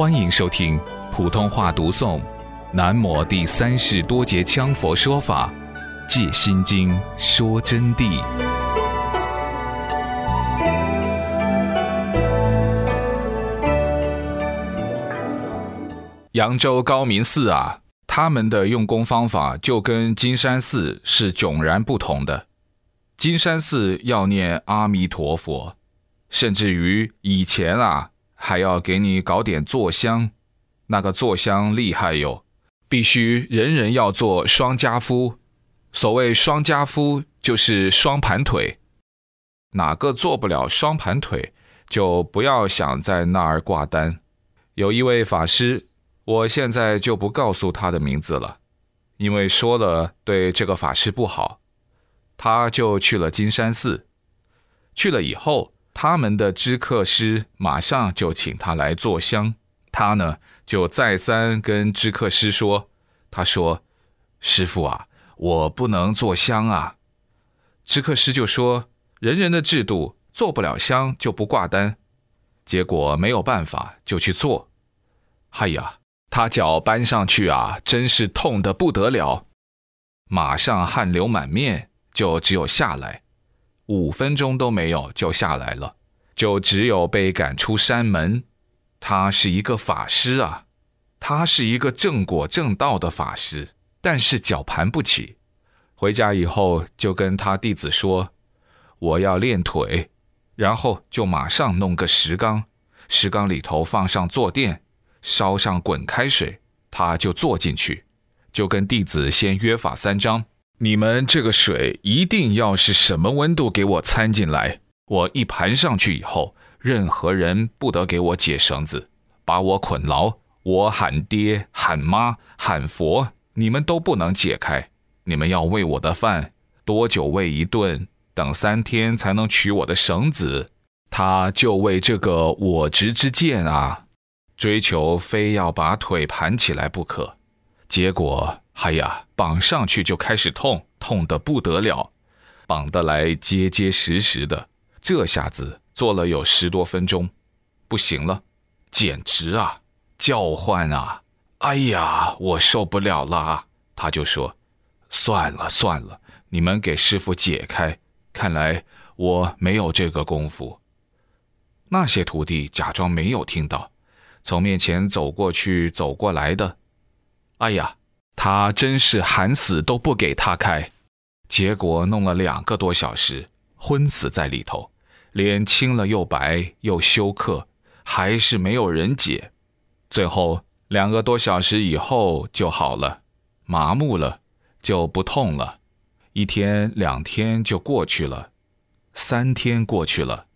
欢迎收听普通话读诵《南摩第三世多杰羌佛说法·借心经说真谛》。扬州高明寺啊，他们的用功方法就跟金山寺是迥然不同的。金山寺要念阿弥陀佛，甚至于以前啊。还要给你搞点坐香，那个坐香厉害哟，必须人人要做双家夫。所谓双家夫，就是双盘腿。哪个做不了双盘腿，就不要想在那儿挂单。有一位法师，我现在就不告诉他的名字了，因为说了对这个法师不好。他就去了金山寺，去了以后。他们的知客师马上就请他来做香，他呢就再三跟知客师说：“他说，师傅啊，我不能做香啊。”知客师就说：“人人的制度，做不了香就不挂单。”结果没有办法，就去做。哎呀，他脚搬上去啊，真是痛得不得了，马上汗流满面，就只有下来。五分钟都没有就下来了，就只有被赶出山门。他是一个法师啊，他是一个正果正道的法师，但是脚盘不起。回家以后就跟他弟子说：“我要练腿。”然后就马上弄个石缸，石缸里头放上坐垫，烧上滚开水，他就坐进去，就跟弟子先约法三章。你们这个水一定要是什么温度给我掺进来？我一盘上去以后，任何人不得给我解绳子，把我捆牢。我喊爹喊妈喊佛，你们都不能解开。你们要喂我的饭，多久喂一顿？等三天才能取我的绳子。他就为这个我执之见啊，追求非要把腿盘起来不可。结果。哎呀，绑上去就开始痛，痛得不得了，绑得来结结实实的。这下子做了有十多分钟，不行了，简直啊，叫唤啊！哎呀，我受不了了。他就说：“算了算了，你们给师傅解开。看来我没有这个功夫。”那些徒弟假装没有听到，从面前走过去，走过来的。哎呀！他真是喊死都不给他开，结果弄了两个多小时，昏死在里头，脸青了又白又休克，还是没有人解。最后两个多小时以后就好了，麻木了，就不痛了。一天两天就过去了，三天过去了，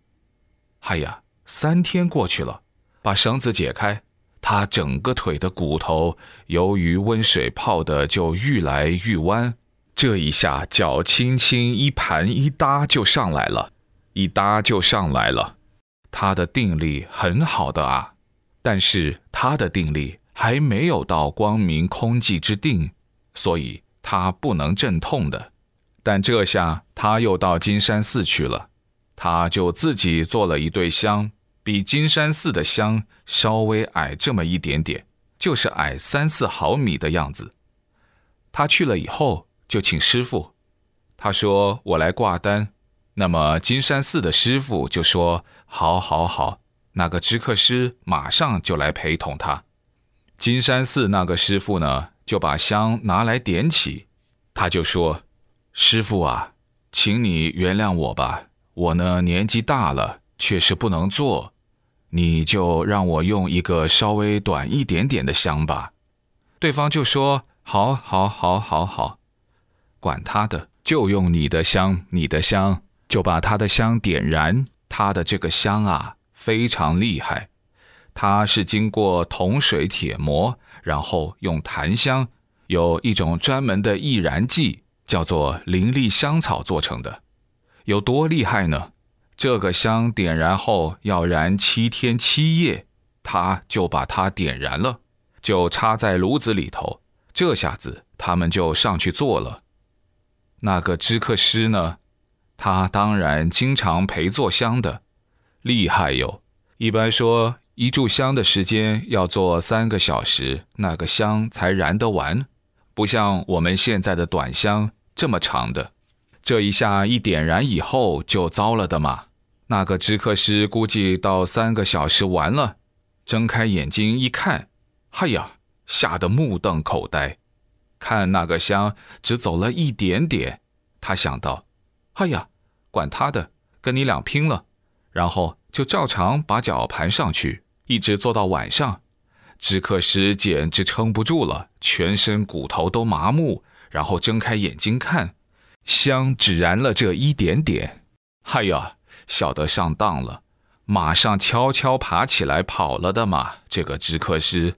哎呀，三天过去了，把绳子解开。他整个腿的骨头，由于温水泡的就愈来愈弯，这一下脚轻轻一盘一搭就上来了，一搭就上来了。他的定力很好的啊，但是他的定力还没有到光明空寂之定，所以他不能镇痛的。但这下他又到金山寺去了，他就自己做了一对香。比金山寺的香稍微矮这么一点点，就是矮三四毫米的样子。他去了以后就请师傅，他说我来挂单。那么金山寺的师傅就说：“好，好，好。”那个知客师马上就来陪同他。金山寺那个师傅呢，就把香拿来点起，他就说：“师傅啊，请你原谅我吧，我呢年纪大了，确实不能做。”你就让我用一个稍微短一点点的香吧，对方就说：“好，好，好，好，好，管他的，就用你的香，你的香，就把他的香点燃。他的这个香啊，非常厉害，它是经过铜水铁磨，然后用檀香，有一种专门的易燃剂，叫做灵力香草做成的，有多厉害呢？”这个香点燃后要燃七天七夜，他就把它点燃了，就插在炉子里头。这下子他们就上去做了。那个知客师呢，他当然经常陪做香的，厉害哟。一般说一炷香的时间要做三个小时，那个香才燃得完，不像我们现在的短香这么长的。这一下一点燃以后就糟了的嘛。那个知客师估计到三个小时完了，睁开眼睛一看，哎呀，吓得目瞪口呆。看那个香只走了一点点，他想到，哎呀，管他的，跟你俩拼了。然后就照常把脚盘上去，一直坐到晚上。知客师简直撑不住了，全身骨头都麻木，然后睁开眼睛看，香只燃了这一点点。哎呀！晓得上当了，马上悄悄爬起来跑了的嘛。这个知客师，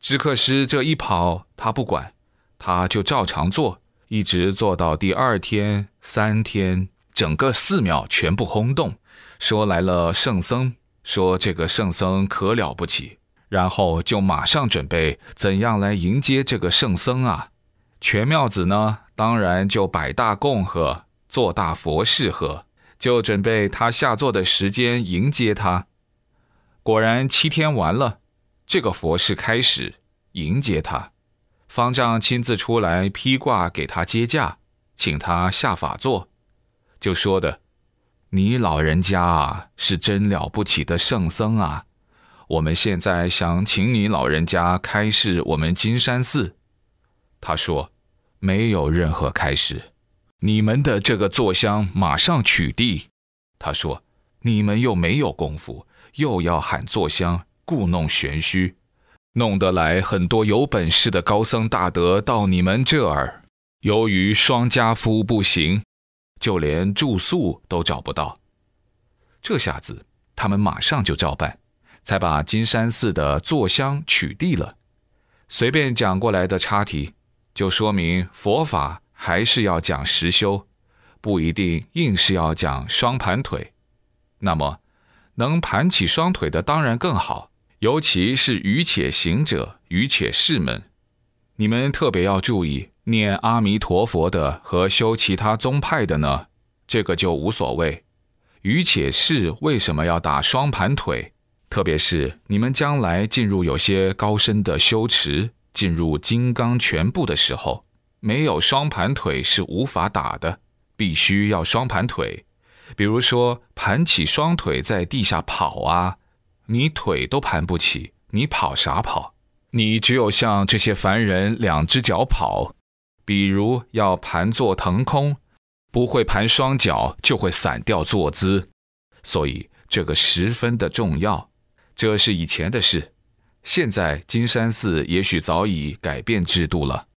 知客师这一跑，他不管，他就照常做，一直做到第二天、三天，整个寺庙全部轰动，说来了圣僧，说这个圣僧可了不起，然后就马上准备怎样来迎接这个圣僧啊。全庙子呢，当然就摆大供和，做大佛事喝。就准备他下座的时间迎接他。果然七天完了，这个佛事开始迎接他。方丈亲自出来披挂给他接驾，请他下法座，就说的：“你老人家啊，是真了不起的圣僧啊！我们现在想请你老人家开示我们金山寺。”他说：“没有任何开始。”你们的这个坐香马上取缔，他说：“你们又没有功夫，又要喊坐香，故弄玄虚，弄得来很多有本事的高僧大德到你们这儿，由于双家夫不行，就连住宿都找不到。这下子他们马上就照办，才把金山寺的坐香取缔了。随便讲过来的插题，就说明佛法。”还是要讲实修，不一定硬是要讲双盘腿。那么，能盘起双腿的当然更好，尤其是愚且行者、愚且士们。你们特别要注意，念阿弥陀佛的和修其他宗派的呢，这个就无所谓。愚且士为什么要打双盘腿？特别是你们将来进入有些高深的修持，进入金刚全部的时候。没有双盘腿是无法打的，必须要双盘腿。比如说，盘起双腿在地下跑啊，你腿都盘不起，你跑啥跑？你只有像这些凡人两只脚跑，比如要盘坐腾空，不会盘双脚就会散掉坐姿，所以这个十分的重要。这是以前的事，现在金山寺也许早已改变制度了。